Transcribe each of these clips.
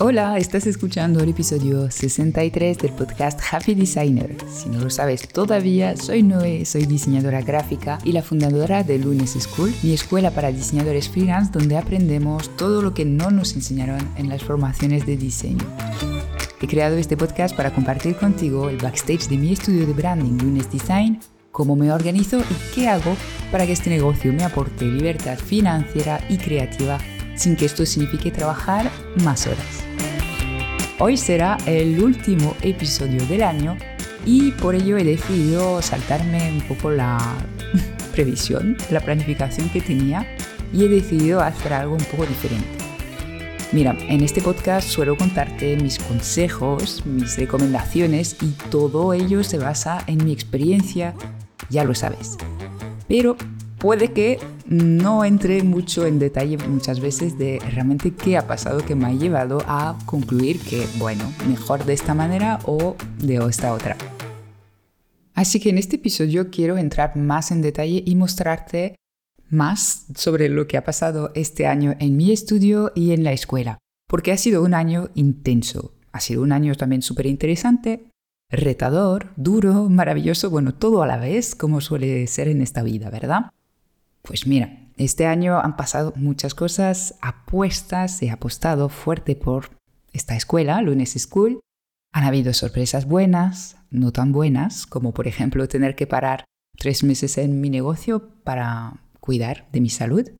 Hola, estás escuchando el episodio 63 del podcast Happy Designer. Si no lo sabes todavía, soy Noé, soy diseñadora gráfica y la fundadora de Lunes School, mi escuela para diseñadores freelance donde aprendemos todo lo que no nos enseñaron en las formaciones de diseño. He creado este podcast para compartir contigo el backstage de mi estudio de branding Lunes Design, cómo me organizo y qué hago para que este negocio me aporte libertad financiera y creativa sin que esto signifique trabajar más horas. Hoy será el último episodio del año y por ello he decidido saltarme un poco la previsión, la planificación que tenía y he decidido hacer algo un poco diferente. Mira, en este podcast suelo contarte mis consejos, mis recomendaciones y todo ello se basa en mi experiencia, ya lo sabes. Pero puede que no entre mucho en detalle muchas veces de realmente qué ha pasado que me ha llevado a concluir que, bueno, mejor de esta manera o de esta otra. Así que en este episodio quiero entrar más en detalle y mostrarte más sobre lo que ha pasado este año en mi estudio y en la escuela, porque ha sido un año intenso, ha sido un año también súper interesante, retador, duro, maravilloso, bueno, todo a la vez, como suele ser en esta vida, ¿verdad? Pues mira, este año han pasado muchas cosas, apuestas, he apostado fuerte por esta escuela, Lunes School, han habido sorpresas buenas, no tan buenas, como por ejemplo tener que parar tres meses en mi negocio para cuidar de mi salud.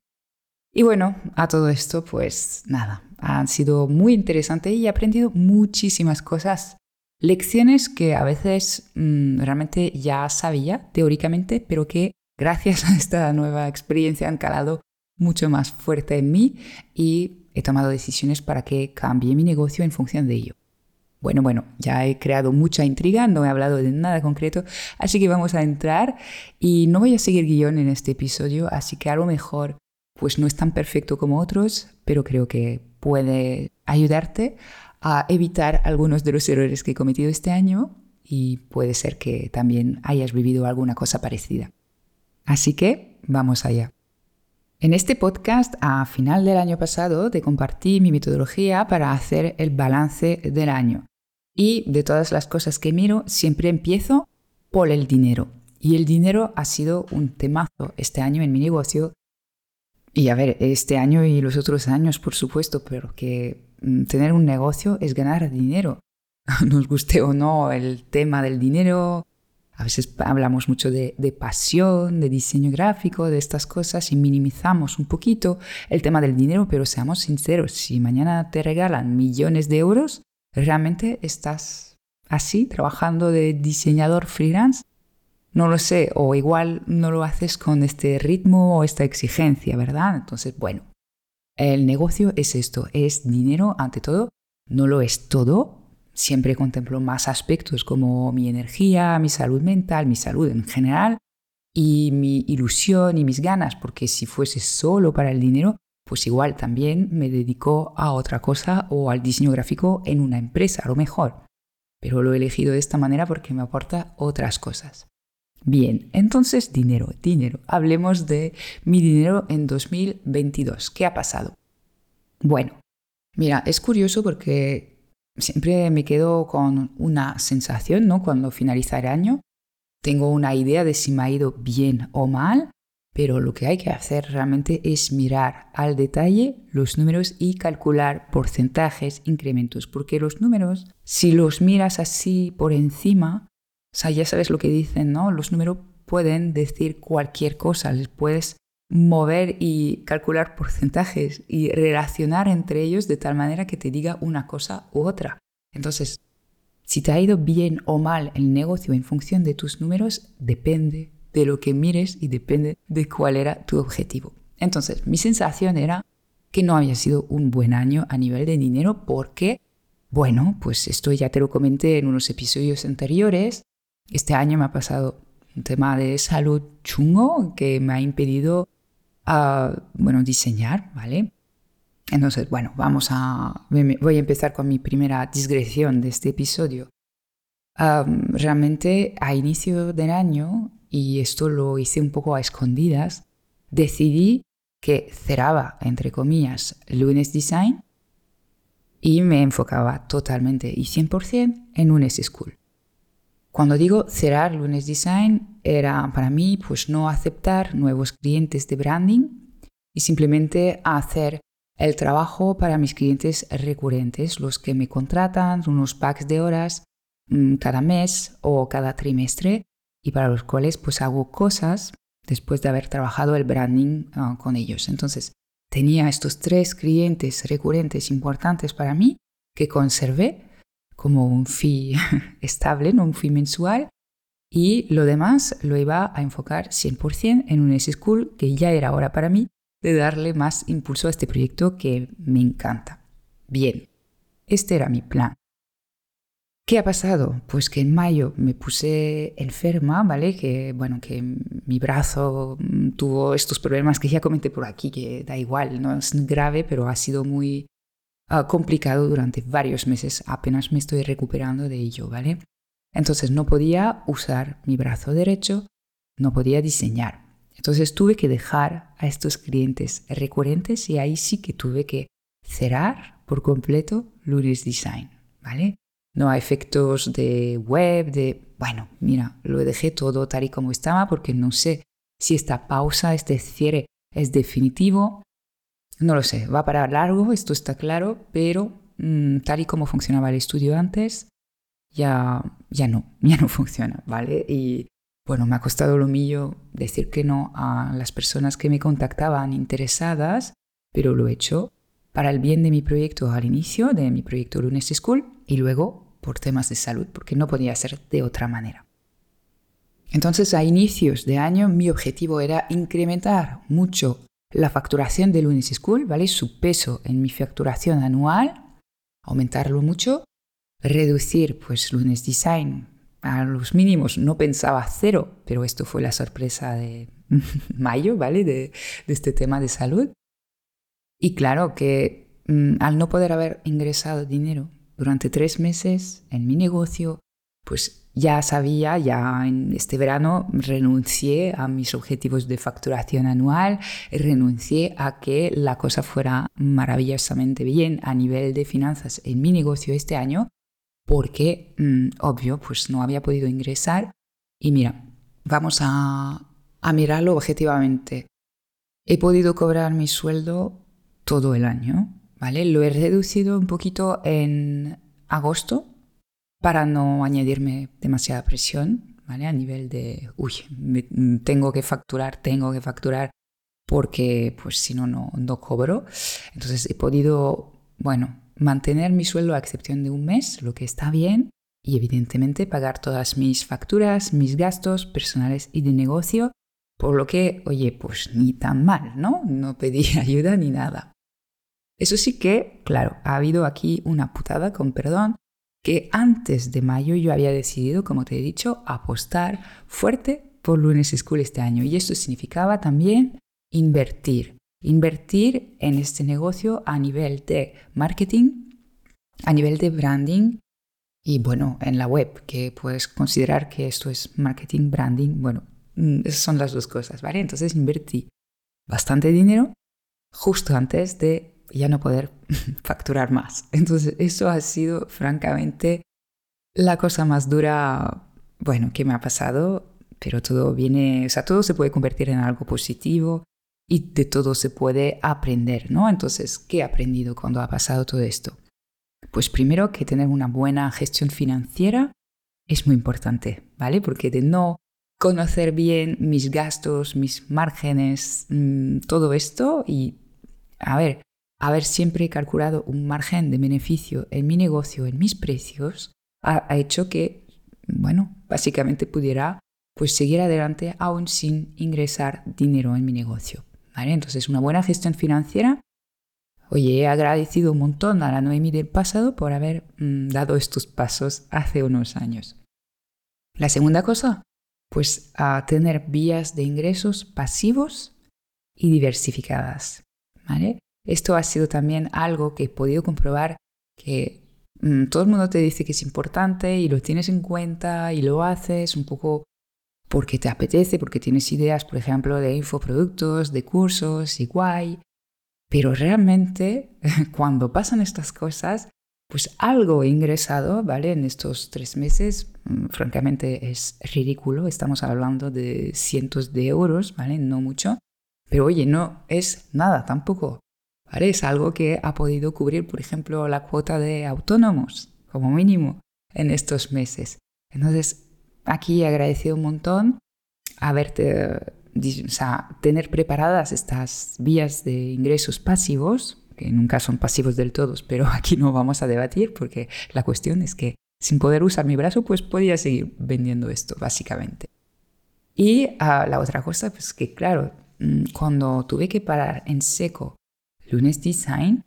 Y bueno, a todo esto, pues nada, ha sido muy interesante y he aprendido muchísimas cosas. Lecciones que a veces mm, realmente ya sabía teóricamente, pero que gracias a esta nueva experiencia han calado mucho más fuerte en mí y he tomado decisiones para que cambie mi negocio en función de ello. Bueno, bueno, ya he creado mucha intriga, no he hablado de nada concreto, así que vamos a entrar y no voy a seguir guion en este episodio, así que a lo mejor pues no es tan perfecto como otros, pero creo que puede ayudarte a evitar algunos de los errores que he cometido este año y puede ser que también hayas vivido alguna cosa parecida. Así que vamos allá. En este podcast, a final del año pasado, te compartí mi metodología para hacer el balance del año. Y de todas las cosas que miro, siempre empiezo por el dinero. Y el dinero ha sido un temazo este año en mi negocio. Y a ver, este año y los otros años, por supuesto, pero que tener un negocio es ganar dinero. Nos guste o no el tema del dinero. A veces hablamos mucho de, de, pasión, de diseño gráfico, de estas cosas y minimizamos un poquito el tema del dinero, pero seamos sinceros, si mañana te regalan millones de euros, ¿Realmente estás así, trabajando de diseñador freelance? No lo sé, o igual no lo haces con este ritmo o esta exigencia, ¿verdad? Entonces, bueno, el negocio es esto, es dinero ante todo, no lo es todo, siempre contemplo más aspectos como mi energía, mi salud mental, mi salud en general y mi ilusión y mis ganas, porque si fuese solo para el dinero, pues igual también me dedico a otra cosa o al diseño gráfico en una empresa, a lo mejor. Pero lo he elegido de esta manera porque me aporta otras cosas. Bien, entonces dinero, dinero. Hablemos de mi dinero en 2022. ¿Qué ha pasado? Bueno, mira, es curioso porque siempre me quedo con una sensación, ¿no? Cuando finaliza el año, tengo una idea de si me ha ido bien o mal pero lo que hay que hacer realmente es mirar al detalle los números y calcular porcentajes, incrementos, porque los números, si los miras así por encima, o sea, ya sabes lo que dicen, ¿no? Los números pueden decir cualquier cosa, les puedes mover y calcular porcentajes y relacionar entre ellos de tal manera que te diga una cosa u otra. Entonces, si te ha ido bien o mal el negocio en función de tus números, depende de lo que mires y depende de cuál era tu objetivo. Entonces, mi sensación era que no había sido un buen año a nivel de dinero porque, bueno, pues esto ya te lo comenté en unos episodios anteriores. Este año me ha pasado un tema de salud chungo que me ha impedido, uh, bueno, diseñar, ¿vale? Entonces, bueno, vamos a... Voy a empezar con mi primera digresión de este episodio. realmente a inicio del año y esto lo hice un poco a escondidas, decidí que cerraba, entre comillas, lunes design y me enfocaba totalmente y 100% en lunes school. Cuando digo cerrar lunes design, era para mí pues no aceptar nuevos clientes de branding y simplemente hacer el trabajo para mis clientes recurrentes, los que me contratan unos packs de horas mm, cada mes o cada trimestre y para los cuales pues hago cosas después de haber trabajado el branding ah, con ellos. Entonces, tenía estos tres clientes recurrentes importantes para mí que conservé como un fee estable, no un fee mensual, y lo demás lo iba a enfocar 100% en un S-School que ya era hora para mí de darle más impulso a este proyecto que me encanta. Bien, este era mi plan. ¿Qué ha pasado? Pues que en mayo me puse enferma, ¿vale? Que bueno, que mi brazo tuvo estos problemas que ya comenté por aquí, que da igual, no es grave, pero ha sido muy complicado durante varios meses. Apenas me estoy recuperando de ello, ¿vale? Entonces no podía usar mi brazo derecho, no podía diseñar. Entonces tuve que dejar a estos clientes recurrentes y ahí sí que tuve que cerrar por completo Luris Design, ¿vale? no a efectos de web, de, bueno, mira, lo dejé todo tal y como estaba porque no sé si esta pausa, este cierre es definitivo. No lo sé, va para largo, esto está claro, pero mm, tal y como funcionaba el estudio antes, ya, ya no, ya no funciona, ¿vale? Y bueno, me ha costado lo mío decir que no a las personas que me contactaban interesadas, pero lo he hecho para el bien de mi proyecto al inicio, de mi proyecto Lunes School, y luego por temas de salud, porque no podía ser de otra manera. Entonces, a inicios de año, mi objetivo era incrementar mucho la facturación de Lunis School, ¿vale? Su peso en mi facturación anual, aumentarlo mucho, reducir pues Lunes Design a los mínimos, no pensaba cero, pero esto fue la sorpresa de mayo, ¿vale? De, este tema de salud. Y claro que mm, al no poder haber ingresado dinero durante tres meses en mi negocio, pues ya sabía, ya en este verano renuncié a mis objetivos de facturación anual, renuncié a que la cosa fuera maravillosamente bien a nivel de finanzas en mi negocio este año, porque, mm, obvio, pues no había podido ingresar. Y mira, vamos a, a mirarlo objetivamente. He podido cobrar mi sueldo todo el año, ¿vale? Lo he reducido un poquito en agosto para no añadirme demasiada presión, ¿vale? A nivel de, uy, tengo que facturar, tengo que facturar porque pues si no, no cobro. Entonces he podido, bueno, mantener mi sueldo a excepción de un mes, lo que está bien, y evidentemente pagar todas mis facturas, mis gastos personales y de negocio, por lo que, oye, pues ni tan mal, ¿no? No pedí ayuda ni nada. Eso sí que, claro, ha habido aquí una putada, con perdón, que antes de mayo yo había decidido, como te he dicho, apostar fuerte por Lunes School este año. Y esto significaba también invertir. Invertir en este negocio a nivel de marketing, a nivel de branding y bueno, en la web, que puedes considerar que esto es marketing, branding. Bueno, mm, esas son las dos cosas, ¿vale? Entonces invertí bastante dinero justo antes de ya no poder facturar más. Entonces, eso ha sido francamente la cosa más dura, bueno, que me ha pasado, pero todo viene, o sea, todo se puede convertir en algo positivo y de todo se puede aprender, ¿no? Entonces, ¿qué he aprendido cuando ha pasado todo esto? Pues primero que tener una buena gestión financiera es muy importante, ¿vale? Porque de no conocer bien mis gastos, mis márgenes, mm, todo esto y, a ver, haber siempre calculado un margen de beneficio en mi negocio, en mis precios, ha, hecho que, bueno, básicamente pudiera pues seguir adelante aún sin ingresar dinero en mi negocio. ¿vale? Entonces, una buena gestión financiera. Oye, he agradecido un montón a la Noemi del pasado por haber mm, dado estos pasos hace unos años. La segunda cosa, pues a tener vías de ingresos pasivos y diversificadas. ¿vale? Esto ha sido también algo que he podido comprobar que mm, todo el mundo te dice que es importante y lo tienes en cuenta y lo haces un poco porque te apetece, porque tienes ideas, por ejemplo, de infoproductos, de cursos y guay. Pero realmente, cuando pasan estas cosas, pues algo he ingresado, ¿vale? En estos tres meses, mm, francamente es ridículo, estamos hablando de cientos de euros, ¿vale? No mucho, pero oye, no es nada tampoco, ¿vale? Es algo que ha podido cubrir, por ejemplo, la cuota de autónomos, como mínimo, en estos meses. Entonces, aquí agradecido un montón haberte, o sea, tener preparadas estas vías de ingresos pasivos, que nunca son pasivos del todo, pero aquí no vamos a debatir porque la cuestión es que sin poder usar mi brazo, pues podía seguir vendiendo esto, básicamente. Y ah, la otra cosa, pues que claro, mm, cuando tuve que parar en seco Lunes Design,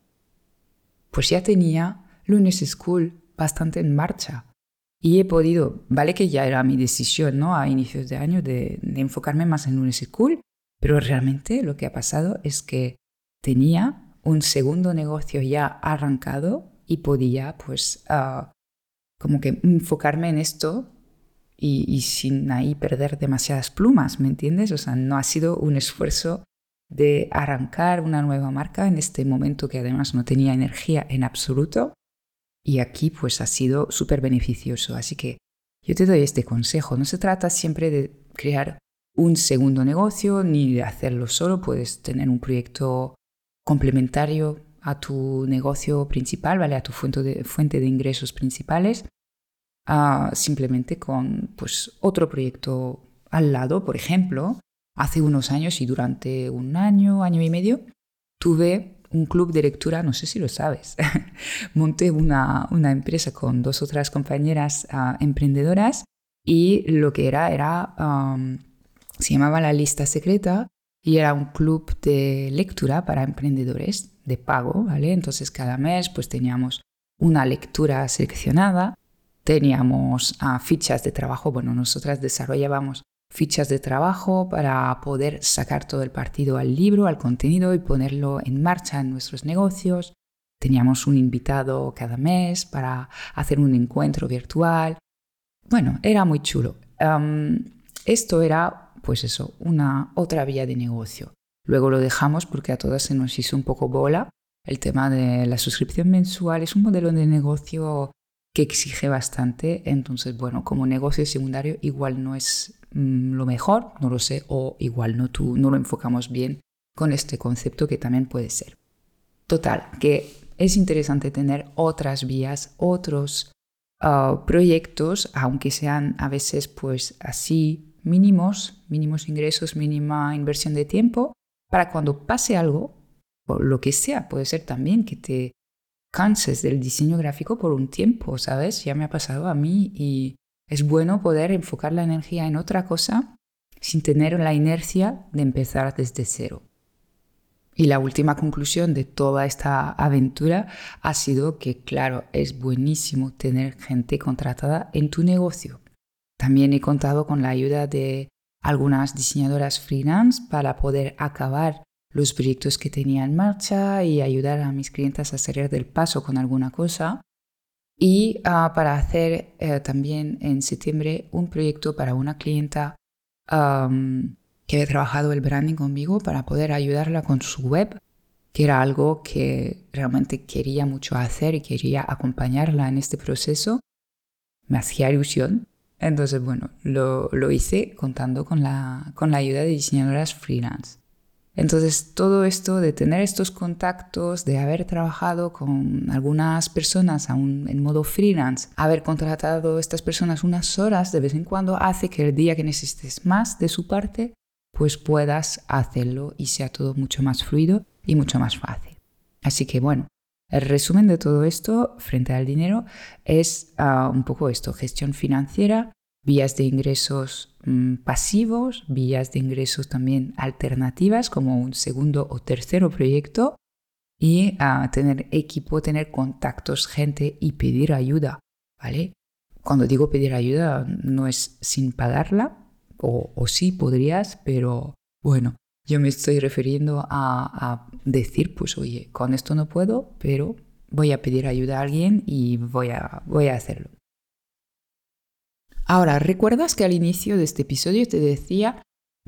pues ya tenía Lunes School bastante en marcha. Y he podido, vale que ya era mi decisión ¿no? a inicios de año de, enfocarme más en Lunes School, pero realmente lo que ha pasado es que tenía un segundo negocio ya arrancado y podía pues ah, como que enfocarme en esto y, sin ahí perder demasiadas plumas, ¿me entiendes? O sea, no ha sido un esfuerzo de arrancar una nueva marca en este momento que además no tenía energía en absoluto y aquí pues ha sido súper beneficioso. Así que yo te doy este consejo, no se trata siempre de crear un segundo negocio ni de hacerlo solo, puedes tener un proyecto complementario a tu negocio principal, ¿vale? A tu fuente de, fuente de ingresos principales, simplemente con pues, otro proyecto al lado. Por ejemplo, hace unos años y durante un año, año y medio, tuve un club de lectura, no sé si lo sabes. Monté una, una, empresa con dos otras compañeras ah, emprendedoras y lo que era era, se llamaba la lista secreta y era un club de lectura para emprendedores de pago, ¿vale? Entonces cada mes pues teníamos una lectura seleccionada, teníamos ah, fichas de trabajo, bueno, nosotras desarrollábamos fichas de trabajo para poder sacar todo el partido al libro, al contenido y ponerlo en marcha en nuestros negocios. Teníamos un invitado cada mes para hacer un encuentro virtual. Bueno, era muy chulo. esto era pues eso, una otra vía de negocio. Luego lo dejamos porque a todas se nos hizo un poco bola. El tema de la suscripción mensual es un modelo de negocio que exige bastante. Entonces, bueno, como negocio secundario igual no es mm, lo mejor, no lo sé, o igual no, tú, no lo enfocamos bien con este concepto que también puede ser. Total, que es interesante tener otras vías, otros ah, proyectos, aunque sean a veces pues así mínimos, mínimos ingresos, mínima inversión de tiempo, para cuando pase algo, lo que sea, puede ser también que te canses del diseño gráfico por un tiempo, ¿sabes? Ya me ha pasado a mí y es bueno poder enfocar la energía en otra cosa sin tener la inercia de empezar desde cero. Y la última conclusión de toda esta aventura ha sido que, claro, es buenísimo tener gente contratada en tu negocio. También he contado con la ayuda de algunas diseñadoras freelance para poder acabar los proyectos que tenía en marcha y ayudar a mis clientes a salir del paso con alguna cosa. Y ah, para hacer eh, también en septiembre un proyecto para una clienta que había trabajado el branding conmigo para poder ayudarla con su web, que era algo que realmente quería mucho hacer y quería acompañarla en este proceso. Me hacía ilusión entonces, bueno, lo, hice contando con la, con la ayuda de diseñadoras freelance. Entonces, todo esto de tener estos contactos, de haber trabajado con algunas personas aún en modo freelance, haber contratado a estas personas unas horas de vez en cuando, hace que el día que necesites más de su parte, pues puedas hacerlo y sea todo mucho más fluido y mucho más fácil. Así que bueno, el resumen de todo esto frente al dinero es ah, un poco esto, gestión financiera, vías de ingresos mm, pasivos, vías de ingresos también alternativas como un segundo o tercero proyecto y ah, tener equipo, tener contactos, gente y pedir ayuda, ¿vale? Cuando digo pedir ayuda no es sin pagarla, o, o sí podrías, pero bueno, yo me estoy refiriendo a, decir, pues oye, con esto no puedo, pero voy a pedir ayuda a alguien y voy a, voy a hacerlo. Ahora, ¿recuerdas que al inicio de este episodio te decía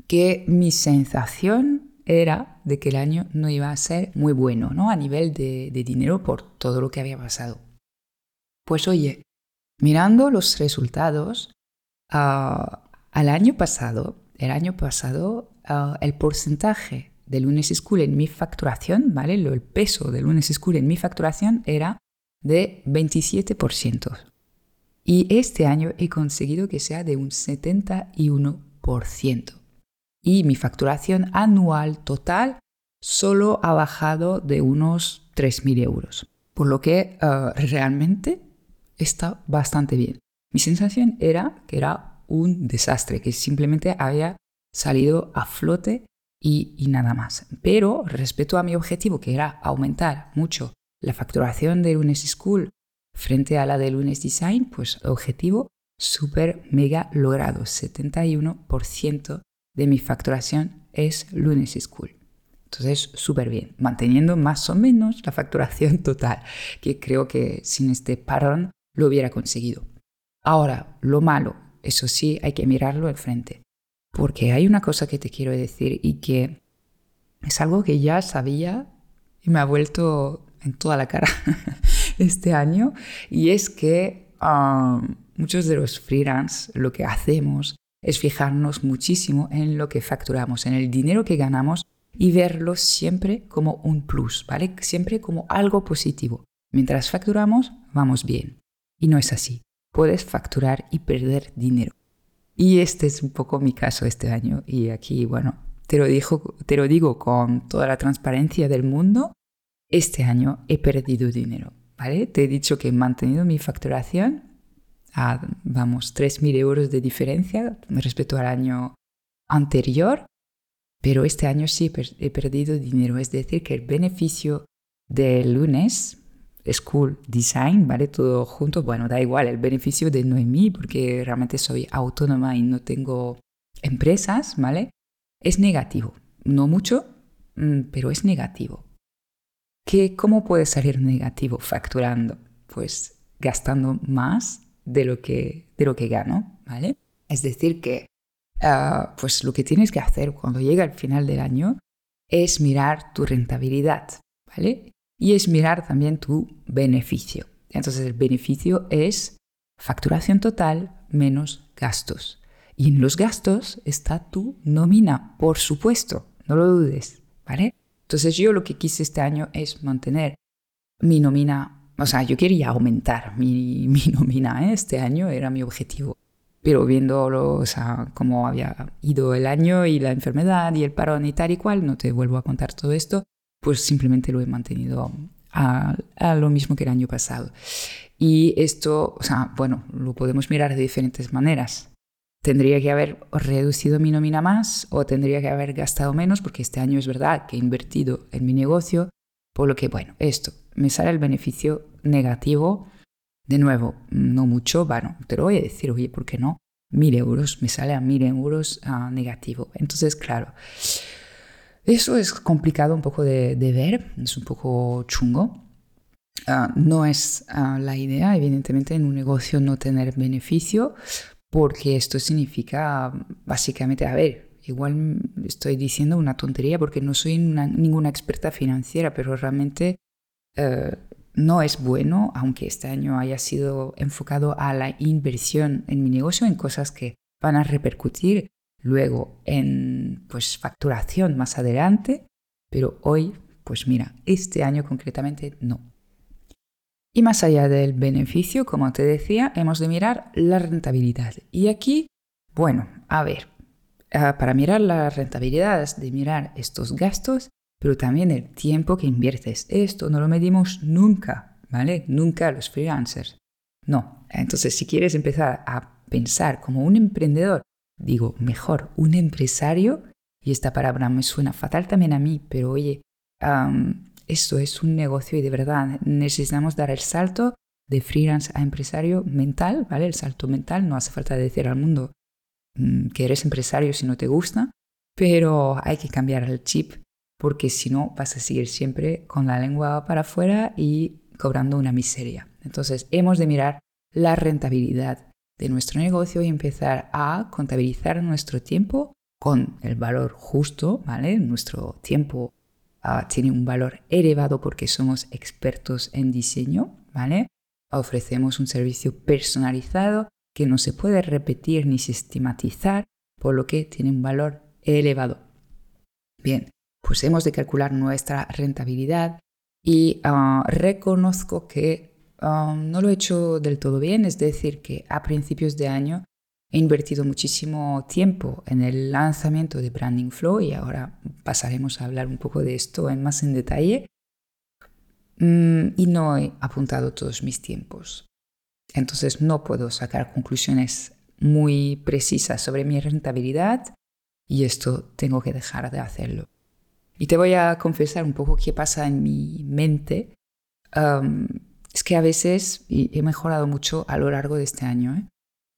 que mi sensación era de que el año no iba a ser muy bueno, ¿no? A nivel de, dinero por todo lo que había pasado. Pues oye, mirando los resultados, ah, al año pasado, el año pasado, ah, el porcentaje de Lunes School en mi facturación, ¿vale? El peso de Lunes School en mi facturación era de 27%. Y este año he conseguido que sea de un 71%. Y mi facturación anual total solo ha bajado de unos 3.000 euros. Por lo que eh, realmente está bastante bien. Mi sensación era que era un desastre, que simplemente había salido a flote y, y, nada más. Pero respecto a mi objetivo, que era aumentar mucho la facturación de Lunes School frente a la de Lunes Design, pues objetivo súper mega logrado. 71% de mi facturación es Lunes School. Entonces, súper bien, manteniendo más o menos la facturación total, que creo que sin este parón lo hubiera conseguido. Ahora, lo malo, eso sí, hay que mirarlo al frente, porque hay una cosa que te quiero decir y que es algo que ya sabía y me ha vuelto en toda la cara este año, y es que um, muchos de los freelance lo que hacemos es fijarnos muchísimo en lo que facturamos, en el dinero que ganamos y verlo siempre como un plus, ¿vale? Siempre como algo positivo. Mientras facturamos, vamos bien. Y no es así. Puedes facturar y perder dinero. Y este es un poco mi caso este año. Y aquí, bueno, te lo, te lo digo con toda la transparencia del mundo. Este año he perdido dinero, Te he dicho que he mantenido mi facturación a, vamos, 3.000 euros de diferencia respecto al año anterior, pero este año sí he perdido dinero, es decir, que el beneficio del lunes, School Design, ¿vale? Todo junto, bueno, da igual, el beneficio de Noemí, porque realmente soy autónoma y no tengo empresas, ¿vale? Es negativo, no mucho, mm, pero es negativo. ¿Qué, ¿Cómo puede salir negativo facturando? Pues gastando más de lo que, de lo que gano, ¿vale? Es decir, que ah, pues lo que tienes que hacer cuando llega el final del año es mirar tu rentabilidad, ¿vale? Y es mirar también tu beneficio. Entonces el beneficio es facturación total menos gastos. Y en los gastos está tu nómina, por supuesto, no lo dudes, ¿vale? Entonces yo lo que quise este año es mantener mi nómina o sea, yo quería aumentar mi, mi nómina ¿eh? este año, era mi objetivo. Pero viendo o sea, cómo había ido el año y la enfermedad y el parón y tal y cual, no te vuelvo a contar todo esto, pues simplemente lo he mantenido a, a lo mismo que el año pasado. Y esto, o sea, bueno, lo podemos mirar de diferentes maneras. Tendría que haber reducido mi nómina más o tendría que haber gastado menos, porque este año es verdad que he invertido en mi negocio, por lo que, bueno, esto, me sale el beneficio negativo. De nuevo, no mucho, bueno, te lo voy a decir, oye, ¿por qué no? Mil euros, me sale a mil euros ah, negativo. Entonces, claro, eso es complicado un poco de, ver, es un poco chungo. Ah, no es ah, la idea, evidentemente, en un negocio no tener beneficio, porque esto significa básicamente, a ver, igual estoy diciendo una tontería porque no soy ninguna experta financiera, pero realmente eh, no es bueno, aunque este año haya sido enfocado a la inversión en mi negocio, en cosas que van a repercutir luego en pues facturación más adelante, pero hoy, pues mira, este año concretamente no. Y más allá del beneficio, como te decía, hemos de mirar la rentabilidad. Y aquí, bueno, a ver, para mirar la rentabilidad es de mirar estos gastos pero también el tiempo que inviertes. Esto no lo medimos nunca, ¿vale? Nunca los freelancers. No. Entonces, si quieres empezar a pensar como un emprendedor, digo, mejor, un empresario, y esta palabra me suena fatal también a mí, pero oye, esto es un negocio y de verdad necesitamos dar el salto de freelance a empresario mental, ¿vale? El salto mental, no hace falta decir al mundo mm, que eres empresario si no te gusta, pero hay que cambiar el chip porque si no vas a seguir siempre con la lengua para afuera y cobrando una miseria. Entonces hemos de mirar la rentabilidad de nuestro negocio y empezar a contabilizar nuestro tiempo con el valor justo, ¿vale? Nuestro tiempo tiene un valor elevado porque somos expertos en diseño, ¿vale? Ofrecemos un servicio personalizado que no se puede repetir ni sistematizar, por lo que tiene un valor elevado. Bien, pues hemos de calcular nuestra rentabilidad y ah, reconozco que ah, no lo he hecho del todo bien, es decir, que a principios de año he invertido muchísimo tiempo en el lanzamiento de Branding Flow y ahora pasaremos a hablar un poco de esto en más en detalle. Mm, y no he apuntado todos mis tiempos. Entonces no puedo sacar conclusiones muy precisas sobre mi rentabilidad y esto tengo que dejar de hacerlo. Y te voy a confesar un poco qué pasa en mi mente. es que a veces, y he mejorado mucho a lo largo de este año, ¿eh?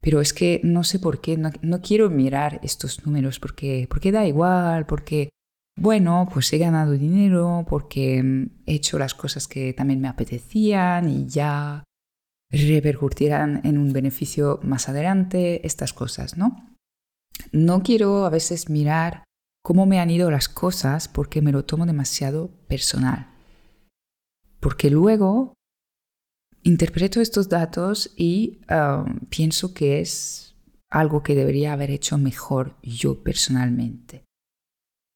Pero es que no sé por qué, no, no, quiero mirar estos números porque, porque da igual, porque, bueno, pues he ganado dinero, porque mm, he hecho las cosas que también me apetecían y ya repercutirán en un beneficio más adelante, estas cosas, ¿no? No quiero a veces mirar cómo me han ido las cosas porque me lo tomo demasiado personal. Porque luego interpreto estos datos y um, pienso que es algo que debería haber hecho mejor yo personalmente.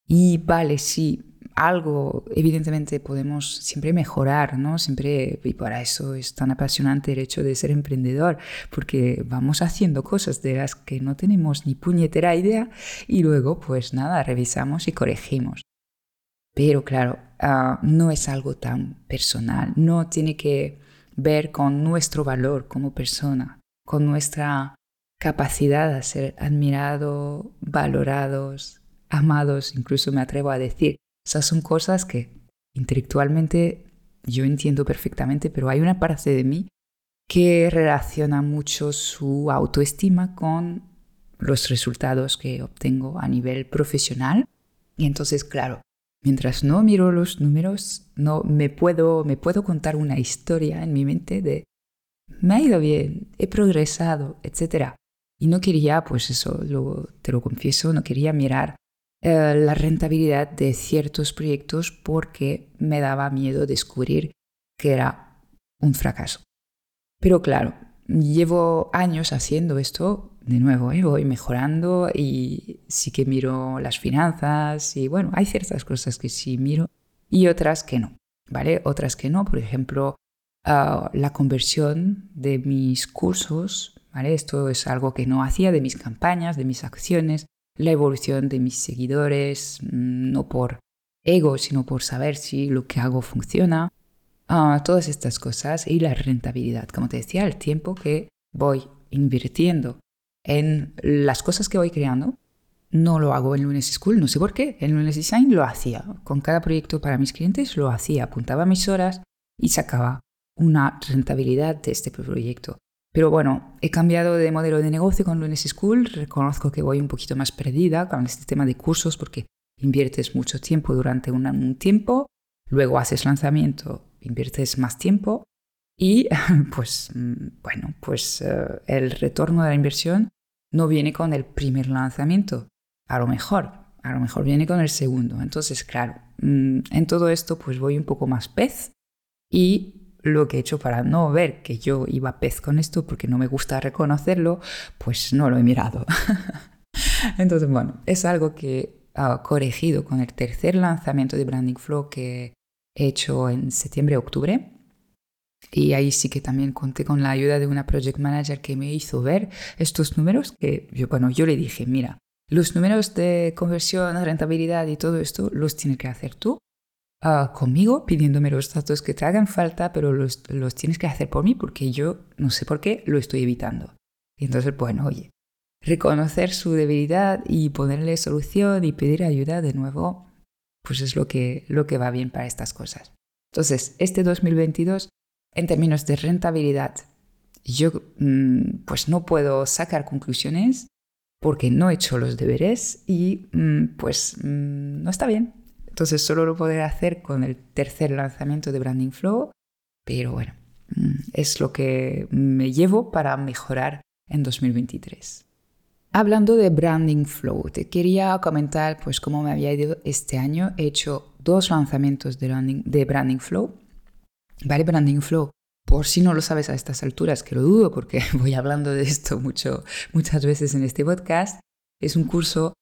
Y vale, sí, algo, evidentemente podemos siempre mejorar, ¿no? Siempre, y para eso es tan apasionante el hecho de ser emprendedor, porque vamos haciendo cosas de las que no tenemos ni puñetera idea y luego, pues nada, revisamos y corregimos. Pero claro, ah, no es algo tan personal, no tiene que ver con nuestro valor como persona, con nuestra capacidad de ser admirados, valorados, amados, incluso me atrevo a decir, esas son cosas que intelectualmente yo entiendo perfectamente, pero hay una parte de mí que relaciona mucho su autoestima con los resultados que obtengo a nivel profesional. Y entonces, claro, mientras no miro los números, no me puedo, me puedo contar una historia en mi mente de me ha ido bien, he progresado, etc. Y no quería, pues eso, te lo confieso, no quería mirar eh, la rentabilidad de ciertos proyectos porque me daba miedo descubrir que era un fracaso. Pero claro, llevo años haciendo esto, de nuevo, voy mejorando y sí que miro las finanzas y bueno, hay ciertas cosas que sí miro y otras que no, ¿vale? Otras que no, por ejemplo, ah, la conversión de mis cursos, ¿vale? Esto es algo que no hacía de mis campañas, de mis acciones, la evolución de mis seguidores, mm, no por ego, sino por saber si lo que hago funciona. Ah, todas estas cosas y la rentabilidad, como te decía, el tiempo que voy invirtiendo en las cosas que voy creando. No lo hago en Lunes School, no sé por qué. En Lunes Design lo hacía. Con cada proyecto para mis clientes lo hacía, apuntaba mis horas y sacaba una rentabilidad de este proyecto. Pero bueno, he cambiado de modelo de negocio con Lunes School. Reconozco que voy un poquito más perdida con este tema de cursos porque inviertes mucho tiempo durante un, tiempo, luego haces lanzamiento, inviertes más tiempo y pues mm, bueno, pues eh, el retorno de la inversión no viene con el primer lanzamiento, a lo mejor, a lo mejor viene con el segundo. Entonces, claro, mm, en todo esto pues voy un poco más pez y lo que he hecho para no ver que yo iba pez con esto porque no me gusta reconocerlo, pues no lo he mirado. Entonces, bueno, es algo que he corregido con el tercer lanzamiento de Branding Flow que he hecho en septiembre-octubre. Y ahí sí que también conté con la ayuda de una project manager que me hizo ver estos números que yo, bueno, yo le dije, mira, los números de conversión, rentabilidad y todo esto los tienes que hacer tú Ah, conmigo pidiéndome los datos que te hagan falta, pero los, los tienes que hacer por mí porque yo no sé por qué lo estoy evitando. Entonces, bueno, oye, reconocer su debilidad y ponerle solución y pedir ayuda de nuevo, pues es lo que, lo que va bien para estas cosas. Entonces, este 2022, en términos de rentabilidad, yo mm, pues no puedo sacar conclusiones porque no he hecho los deberes y mm, pues mm, no está bien. Entonces solo lo podré hacer con el tercer lanzamiento de Branding Flow, pero bueno, es lo que me llevo para mejorar en 2023. Hablando de Branding Flow, te quería comentar pues cómo me había ido este año. He hecho dos lanzamientos de branding Flow. Vale, Branding Flow, por si no lo sabes a estas alturas, que lo dudo porque voy hablando de esto mucho, muchas veces en este podcast, es un curso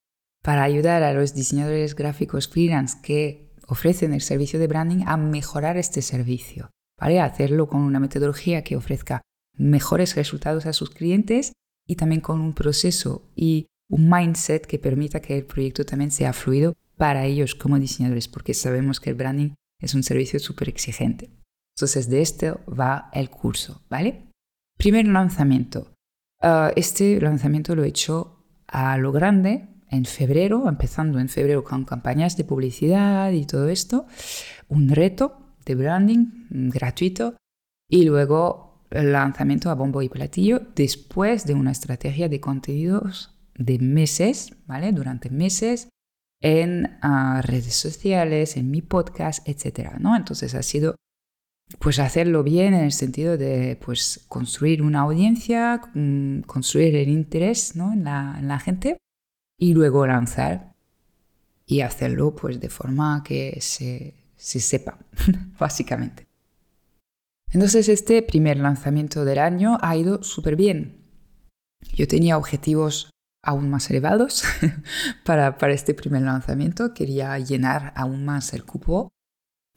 para ayudar a los diseñadores gráficos freelance que ofrecen el servicio de branding a mejorar este servicio, ¿vale? A hacerlo con una metodología que ofrezca mejores resultados a sus clientes y también con un proceso y un mindset que permita que el proyecto también sea fluido para ellos como diseñadores, porque sabemos que el branding es un servicio súper exigente. Entonces, de esto va el curso, ¿vale? Primer lanzamiento. Ah, este lanzamiento lo he hecho a lo grande en febrero, empezando en febrero con campañas de publicidad y todo esto, un reto de branding gratuito y luego el lanzamiento a bombo y platillo después de una estrategia de contenidos de meses, ¿vale? Durante meses en ah, redes sociales, en mi podcast, etcétera, ¿no? Entonces ha sido pues hacerlo bien en el sentido de pues construir una audiencia, mm, construir el interés ¿no? en, la, en la gente y luego lanzar y hacerlo pues de forma que se, se sepa, básicamente. Entonces este primer lanzamiento del año ha ido súper bien. Yo tenía objetivos aún más elevados para, para este primer lanzamiento. Quería llenar aún más el cupo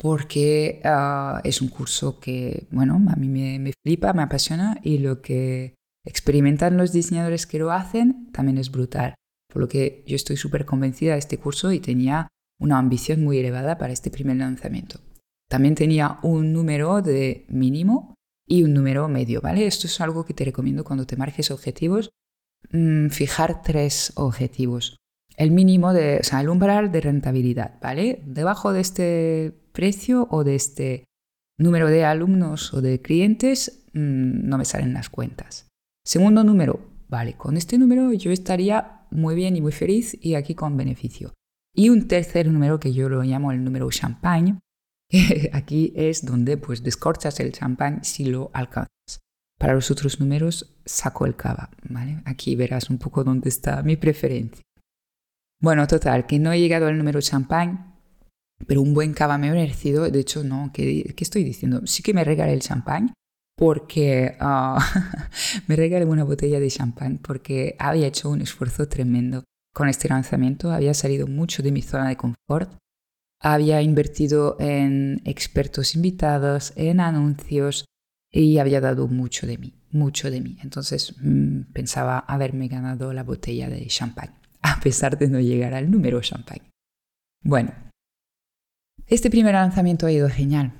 porque ah, es un curso que, bueno, a mí me, me, flipa, me apasiona y lo que experimentan los diseñadores que lo hacen también es brutal. Por lo que yo estoy súper convencida de este curso y tenía una ambición muy elevada para este primer lanzamiento. También tenía un número de mínimo y un número medio, ¿vale? Esto es algo que te recomiendo cuando te marques objetivos, mm, fijar tres objetivos. El mínimo, de, o sea, el umbral de rentabilidad, ¿vale? Debajo de este precio o de este número de alumnos o de clientes, mm, no me salen las cuentas. Segundo número, vale, con este número yo estaría muy bien y muy feliz y aquí con beneficio. Y un tercer número que yo lo llamo el número champagne, Aquí es donde pues descorchas el champán si lo alcanzas. Para los otros números saco el cava, ¿vale? Aquí verás un poco dónde está mi preferencia. Bueno, total, que no he llegado al número champán, pero un buen cava me ha merecido. De hecho, no, ¿qué, estoy diciendo? Sí que me regalé el champán porque ah, me regalé una botella de champán porque había hecho un esfuerzo tremendo con este lanzamiento, había salido mucho de mi zona de confort había invertido en expertos invitados, en anuncios y había dado mucho de mí, mucho de mí. Entonces mm, pensaba haberme ganado la botella de champán, a pesar de no llegar al número champán. Bueno, este primer lanzamiento ha ido genial.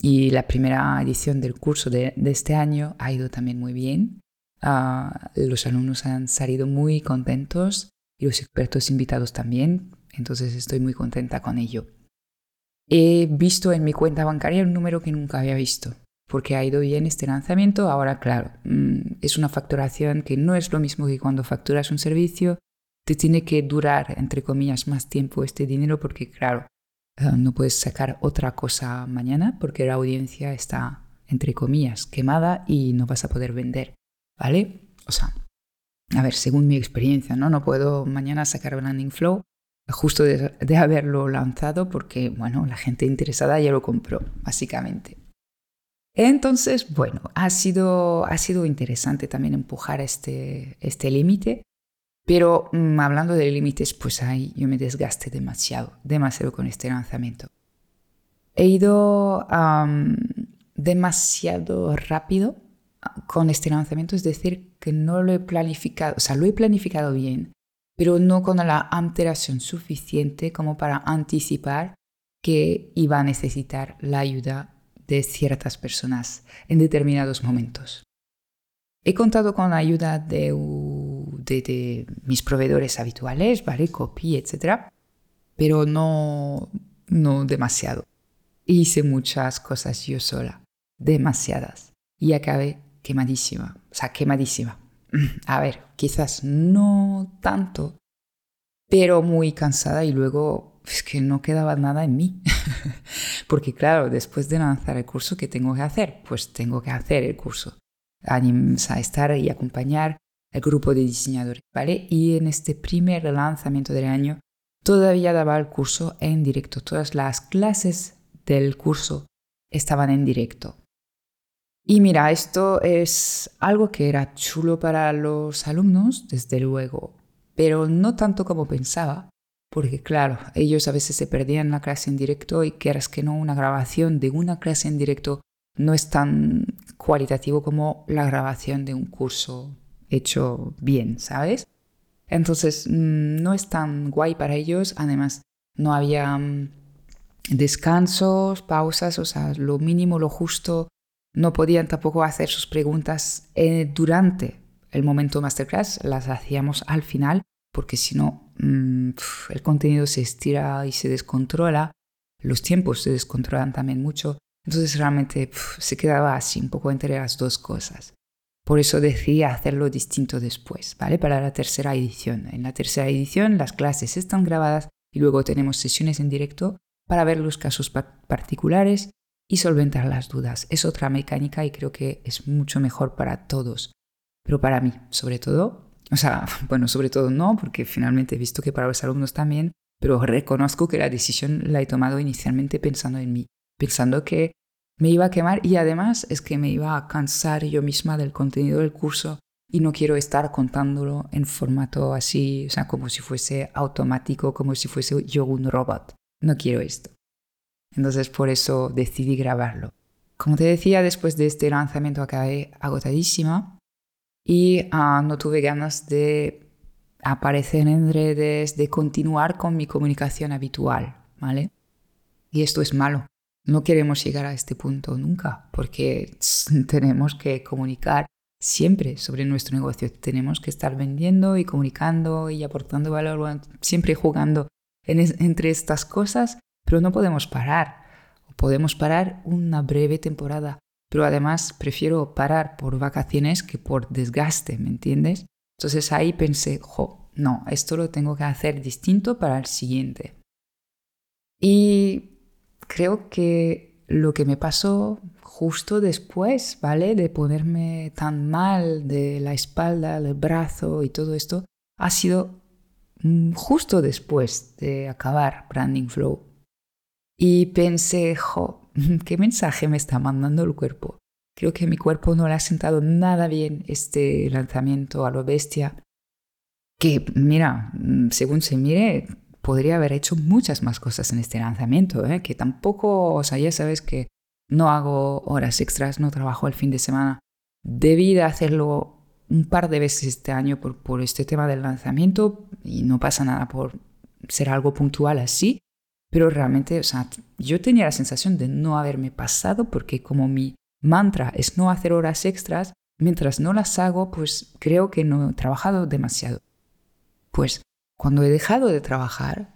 Y la primera edición del curso de, este año ha ido también muy bien. Ah, los alumnos han salido muy contentos y los expertos invitados también, entonces estoy muy contenta con ello. He visto en mi cuenta bancaria un número que nunca había visto, porque ha ido bien este lanzamiento. Ahora, claro, mm, es una facturación que no es lo mismo que cuando facturas un servicio. Te tiene que durar, entre comillas, más tiempo este dinero porque, claro, eh, no puedes sacar otra cosa mañana porque la audiencia está, entre comillas, quemada y no vas a poder vender, ¿vale? O sea, a ver, según mi experiencia, ¿no? No puedo mañana sacar Branding Flow justo de, haberlo lanzado porque, bueno, la gente interesada ya lo compró, básicamente. Entonces, bueno, ha sido, ha sido interesante también empujar este, este límite, pero mm, hablando de límites, pues ahí yo me desgasté demasiado, demasiado con este lanzamiento. He ido demasiado rápido con este lanzamiento, es decir, que no lo he planificado, o sea, lo he planificado bien, pero no con la alteración suficiente como para anticipar que iba a necesitar la ayuda de ciertas personas en determinados momentos. He contado con la ayuda de, de, mis proveedores habituales, ¿vale? Copy, etc. Pero no, no demasiado. Hice muchas cosas yo sola, demasiadas. Y acabé quemadísima, o sea, quemadísima. a ver, quizás no tanto, pero muy cansada y luego es que no quedaba nada en mí. Porque claro, después de lanzar el curso, ¿qué tengo que hacer? Pues tengo que hacer el curso. a estar y acompañar al grupo de diseñadores, ¿vale? Y en este primer lanzamiento del año todavía daba el curso en directo. Todas las clases del curso estaban en directo. Y mira, esto es algo que era chulo para los alumnos, desde luego, pero no tanto como pensaba, porque claro, ellos a veces se perdían la clase en directo y quieras que no, una grabación de una clase en directo no es tan cualitativo como la grabación de un curso hecho bien, ¿sabes? Entonces, mm, no es tan guay para ellos. Además, no había mm, descansos, pausas, o sea, lo mínimo, lo justo. No podían tampoco hacer sus preguntas eh, durante el momento masterclass, las hacíamos al final, porque si no, mm, el contenido se estira y se descontrola, los tiempos se descontrolan también mucho. Entonces realmente se quedaba así, un poco entre las dos cosas. Por eso decidí hacerlo distinto después, ¿vale? Para la tercera edición. En la tercera edición las clases están grabadas y luego tenemos sesiones en directo para ver los casos particulares y solventar las dudas. Es otra mecánica y creo que es mucho mejor para todos. Pero para mí, sobre todo, o sea, bueno, sobre todo no, porque finalmente he visto que para los alumnos también, pero reconozco que la decisión la he tomado inicialmente pensando en mí, pensando que me iba a quemar y además es que me iba a cansar yo misma del contenido del curso y no quiero estar contándolo en formato así, o sea, como si fuese automático, como si fuese yo un robot. No quiero esto. Entonces por eso decidí grabarlo. Como te decía, después de este lanzamiento acabé agotadísima y ah, no tuve ganas de aparecer en redes, de continuar con mi comunicación habitual, ¿vale? Y esto es malo no queremos llegar a este punto nunca, porque tenemos que comunicar siempre sobre nuestro negocio. Tenemos que estar vendiendo y comunicando y aportando valor, siempre jugando entre estas cosas, pero no podemos parar. Podemos parar una breve temporada, pero además prefiero parar por vacaciones que por desgaste, ¿me entiendes? Entonces ahí pensé, no, esto lo tengo que hacer distinto para el siguiente. Y creo que lo que me pasó justo después, ¿vale? De ponerme tan mal de la espalda, del brazo y todo esto, ha sido mm, justo después de acabar Branding Flow. Y pensé, jo, ¿qué mensaje me está mandando el cuerpo? Creo que mi cuerpo no le ha sentado nada bien este lanzamiento a lo bestia. Que, mira, mm, según se mire, podría haber hecho muchas más cosas en este lanzamiento, ¿eh? que tampoco, o sea, ya sabes que no hago horas extras, no trabajo el fin de semana. Debí de hacerlo un par de veces este año por, por este tema del lanzamiento y no pasa nada por ser algo puntual así, pero realmente, o sea, yo tenía la sensación de no haberme pasado porque como mi mantra es no hacer horas extras, mientras no las hago, pues creo que no he trabajado demasiado. Pues cuando he dejado de trabajar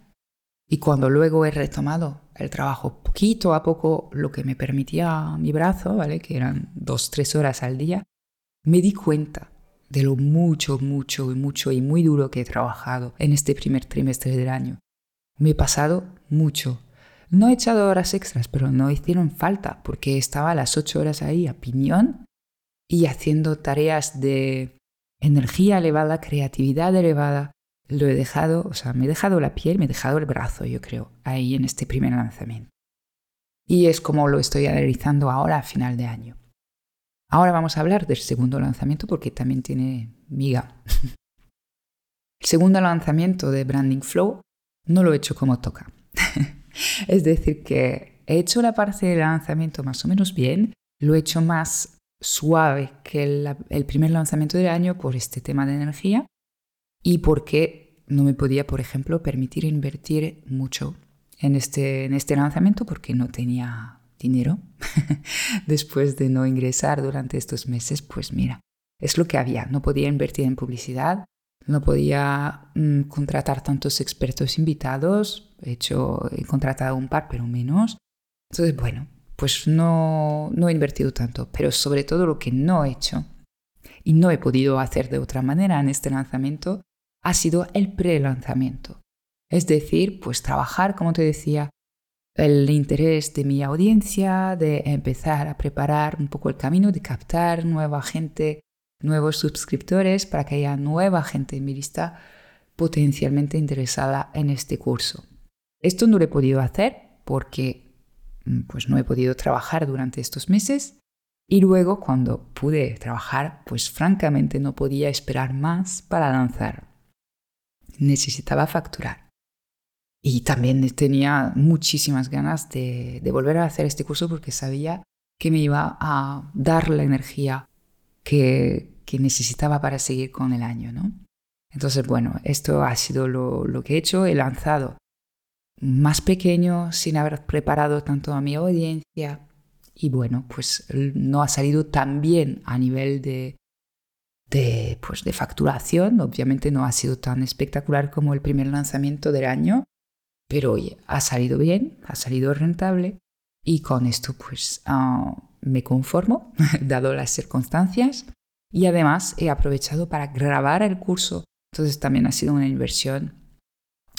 y cuando luego he retomado el trabajo poquito a poco, lo que me permitía mi brazo, ¿vale? que eran dos, tres horas al día, me di cuenta de lo mucho, mucho y mucho y muy duro que he trabajado en este primer trimestre del año. Me he pasado mucho. No he echado horas extras, pero no hicieron falta porque estaba a las ocho horas ahí a piñón y haciendo tareas de energía elevada, creatividad elevada, lo he dejado, o sea, me he dejado la piel, me he dejado el brazo, yo creo, ahí en este primer lanzamiento. Y es como lo estoy analizando ahora a final de año. Ahora vamos a hablar del segundo lanzamiento porque también tiene miga. el segundo lanzamiento de Branding Flow no lo he hecho como toca. es decir, que he hecho la parte del lanzamiento más o menos bien, lo he hecho más suave que el primer lanzamiento del año por este tema de energía y porque no me podía, por ejemplo, permitir invertir mucho en este, en este lanzamiento porque no tenía dinero. Después de no ingresar durante estos meses, pues mira, es lo que había. No podía invertir en publicidad, no podía mm, contratar tantos expertos invitados. He hecho, he contratado un par, pero menos. Entonces, bueno, pues no, no he invertido tanto. Pero sobre todo lo que no he hecho y no he podido hacer de otra manera en este lanzamiento ha sido el pre-lanzamiento. Es decir, pues trabajar, como te decía, el interés de mi audiencia, de empezar a preparar un poco el camino, de captar nueva gente, nuevos suscriptores para que haya nueva gente en mi lista potencialmente interesada en este curso. Esto no lo he podido hacer porque mm, pues no he podido trabajar durante estos meses y luego cuando pude trabajar, pues francamente no podía esperar más para lanzar. Necesitaba facturar. Y también tenía muchísimas ganas de, volver a hacer este curso porque sabía que me iba a dar la energía que, necesitaba para seguir con el año, ¿no? Entonces, bueno, esto ha sido lo, lo, que he hecho. He lanzado más pequeño, sin haber preparado tanto a mi audiencia. Y bueno, pues no ha salido tan bien a nivel de, de, pues, de facturación. Obviamente no ha sido tan espectacular como el primer lanzamiento del año, pero oye, ha salido bien, ha salido rentable y con esto pues ah, me conformo, dado las circunstancias. Y además he aprovechado para grabar el curso. Entonces también ha sido una inversión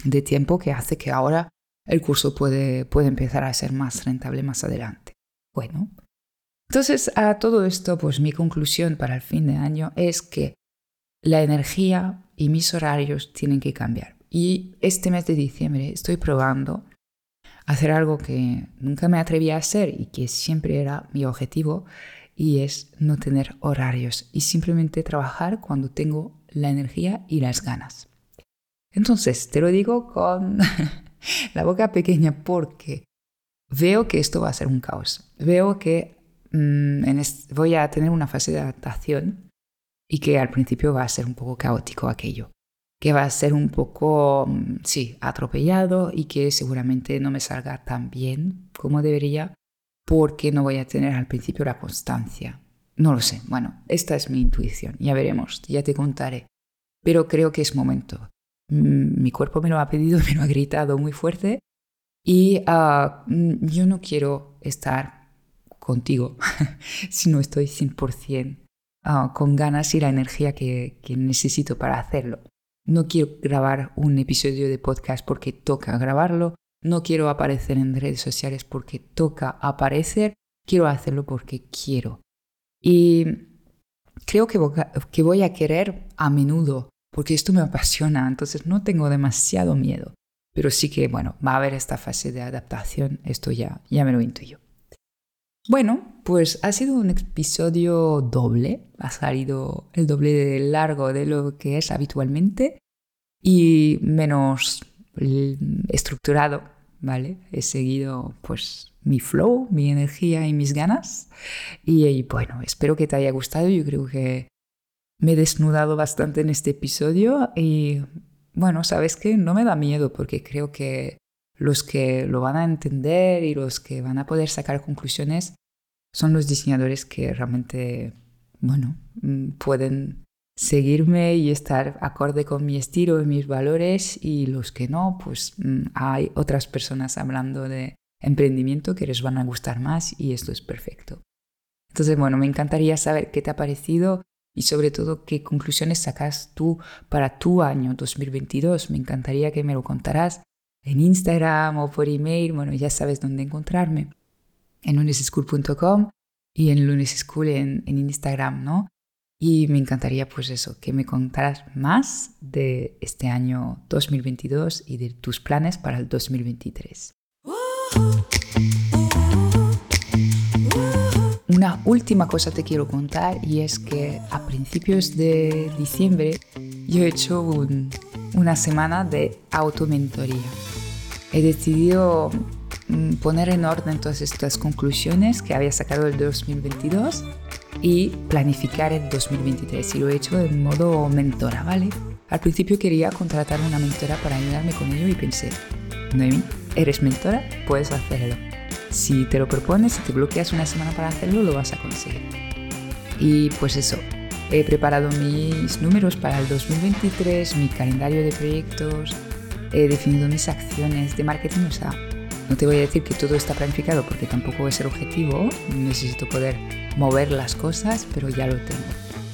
de tiempo que hace que ahora el curso puede, puede empezar a ser más rentable más adelante. Bueno, entonces a todo esto, pues mi conclusión para el fin de año es que la energía y mis horarios tienen que cambiar. Y este mes de diciembre estoy probando hacer algo que nunca me atreví a hacer y que siempre era mi objetivo, y es no tener horarios y simplemente trabajar cuando tengo la energía y las ganas. Entonces, te lo digo con la boca pequeña porque veo que esto va a ser un caos. Veo que mm, voy a tener una fase de adaptación y que al principio va a ser un poco caótico aquello que va a ser un poco, mm, sí, atropellado y que seguramente no me salga tan bien como debería porque no voy a tener al principio la constancia. No lo sé, bueno, esta es mi intuición, ya veremos, ya te contaré. Pero creo que es momento. Mm, mi cuerpo me lo ha pedido, me lo ha gritado muy fuerte y ah, yo no quiero estar contigo si no estoy 100% ah, con ganas y la energía que necesito para hacerlo. No quiero grabar un episodio de podcast porque toca grabarlo. No quiero aparecer en redes sociales porque toca aparecer. Quiero hacerlo porque quiero. Y creo que voy a querer a menudo porque esto me apasiona. Entonces no tengo demasiado miedo. Pero sí que, bueno, va a haber esta fase de adaptación. Esto ya, ya me lo intuyo. Bueno, pues ha sido un episodio doble, ha salido el doble de largo de lo que es habitualmente y menos estructurado, ¿vale? He seguido pues mi flow, mi energía y mis ganas y, bueno, espero que te haya gustado, yo creo que me he desnudado bastante en este episodio y bueno, sabes que no me da miedo porque creo que los que lo van a entender y los que van a poder sacar conclusiones son los diseñadores que realmente, bueno, mm, pueden seguirme y estar acorde con mi estilo y mis valores y los que no, pues mm, hay otras personas hablando de emprendimiento que les van a gustar más y esto es perfecto. Entonces, bueno, me encantaría saber qué te ha parecido y sobre todo qué conclusiones sacas tú para tu año 2022. Me encantaría que me lo contarás en Instagram o por email. Bueno, ya sabes dónde encontrarme. En luneseschool.com y en luneseschool en, en Instagram, ¿no? Y me encantaría pues eso, que me contaras más de este año 2022 y de tus planes para el 2023. Una última cosa te quiero contar y es que a principios de diciembre yo he hecho una semana de automentoría. He decidido mm, poner en orden todas estas conclusiones que había sacado el 2022 y planificar el 2023 y lo he hecho en modo mentora, ¿vale? Al principio quería contratar una mentora para ayudarme con ello y pensé, Noemi, eres mentora, puedes hacerlo. Si te lo propones, si te bloqueas una semana para hacerlo, lo vas a conseguir. Y pues eso, he preparado mis números para el 2023, mi calendario de proyectos, he definido mis acciones de marketing, o sea, no te voy a decir que todo está planificado porque tampoco es el objetivo, necesito poder mover las cosas, pero ya lo tengo.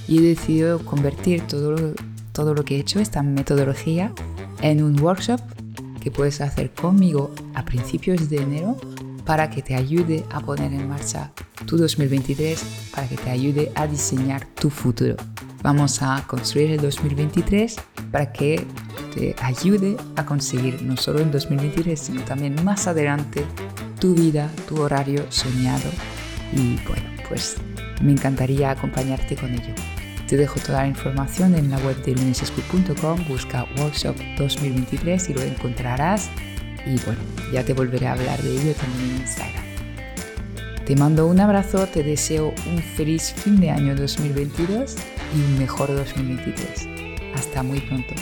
Y he decidido convertir todo lo, todo lo que he hecho, esta metodología, en un workshop que puedes hacer conmigo a principios de enero para que te ayude a poner en marcha tu 2023, para que te ayude a diseñar tu futuro. Vamos a construir el 2023 para que te ayude a conseguir no solo en 2023, sino también más adelante tu vida, tu horario soñado. Y bueno, pues me encantaría acompañarte con ello. Te dejo toda la información en la web de lunesescu.com, busca Workshop 2023 y lo encontrarás. Y bueno, ya te volveré a hablar de ello también en Instagram. Te mando un abrazo, te deseo un feliz fin de año 2022 y mejor 2023. Hasta muy pronto.